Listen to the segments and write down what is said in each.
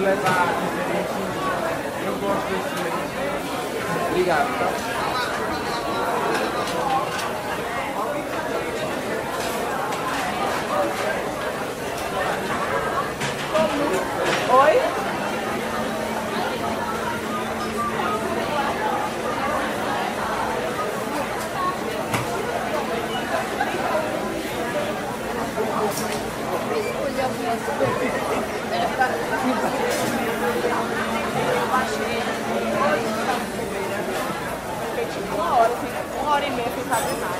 levar diferente, eu gosto desse jeito. Obrigado? Oi? Tipo uma hora, assim, uma hora e meia sem fazer nada.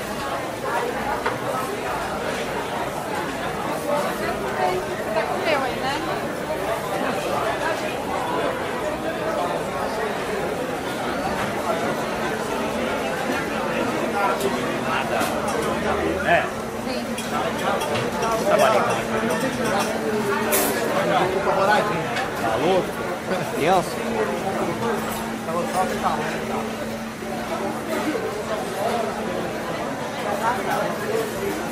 Tá com teu aí, né? É. Trabalhei com Desculpa, Moraes. Tá louco? Nelson. Tava só apertado, né? Tá.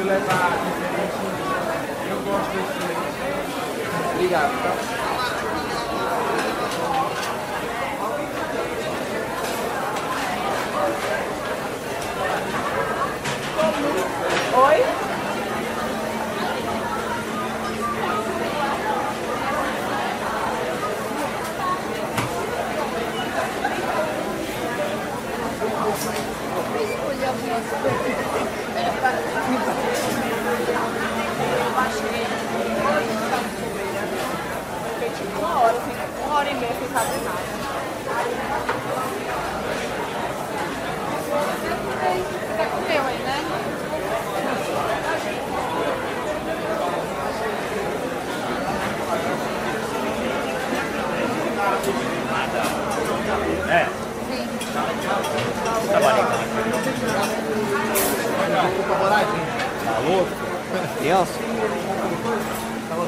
Se levar diferente, eu gosto desse. Obrigado, tá? Oi? Eu baixei hoje com ele. Fiquei tipo uma hora, uma hora e meia sem fazer nada. Você comeu aí, né? É. Sim. Tá Não, tá bom tá Tá louco? Criança? Tava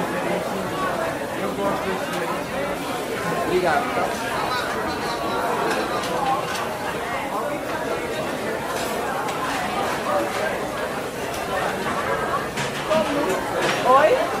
diferente. Eu gosto desse. Obrigado. Oi?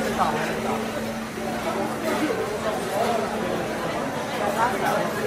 So, so.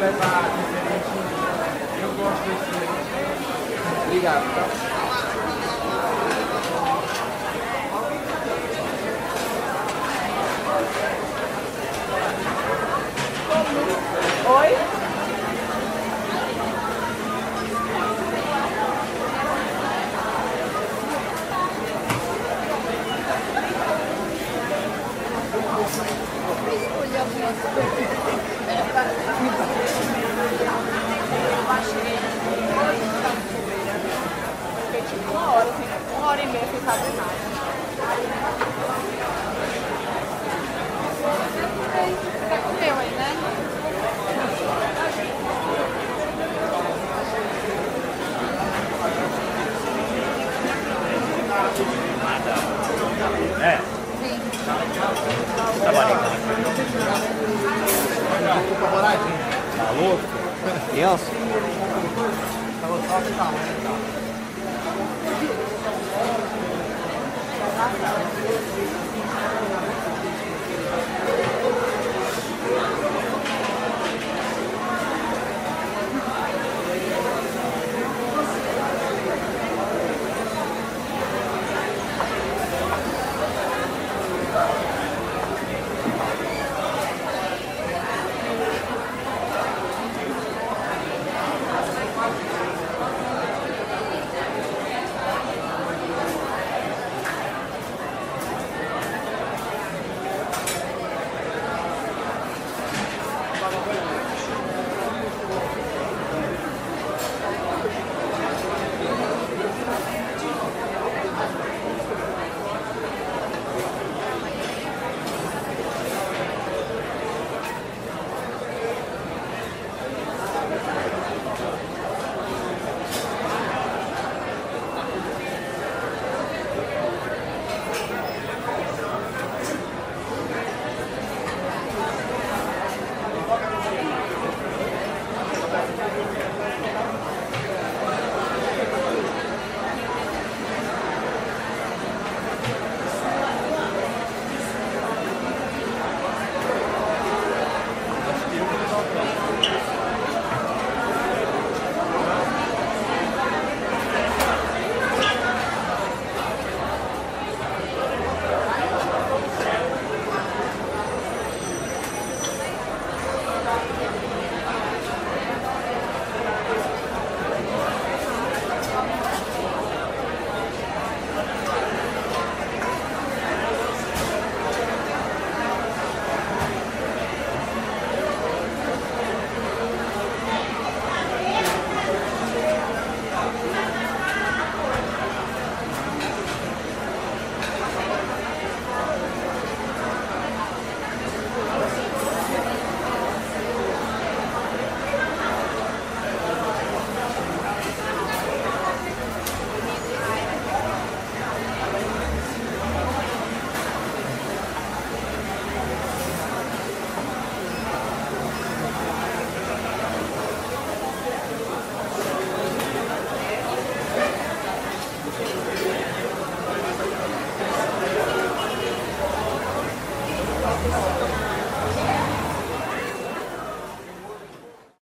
levar diferente. Eu gosto desse. Obrigado, tá? Oi? Escolha a Fiquei tipo uma hora, assim, uma hora e meia sem fazer nada. Você comeu aí, né? É. Sim. Trabalhando. Ficou paradinho. Maluco. Tapi.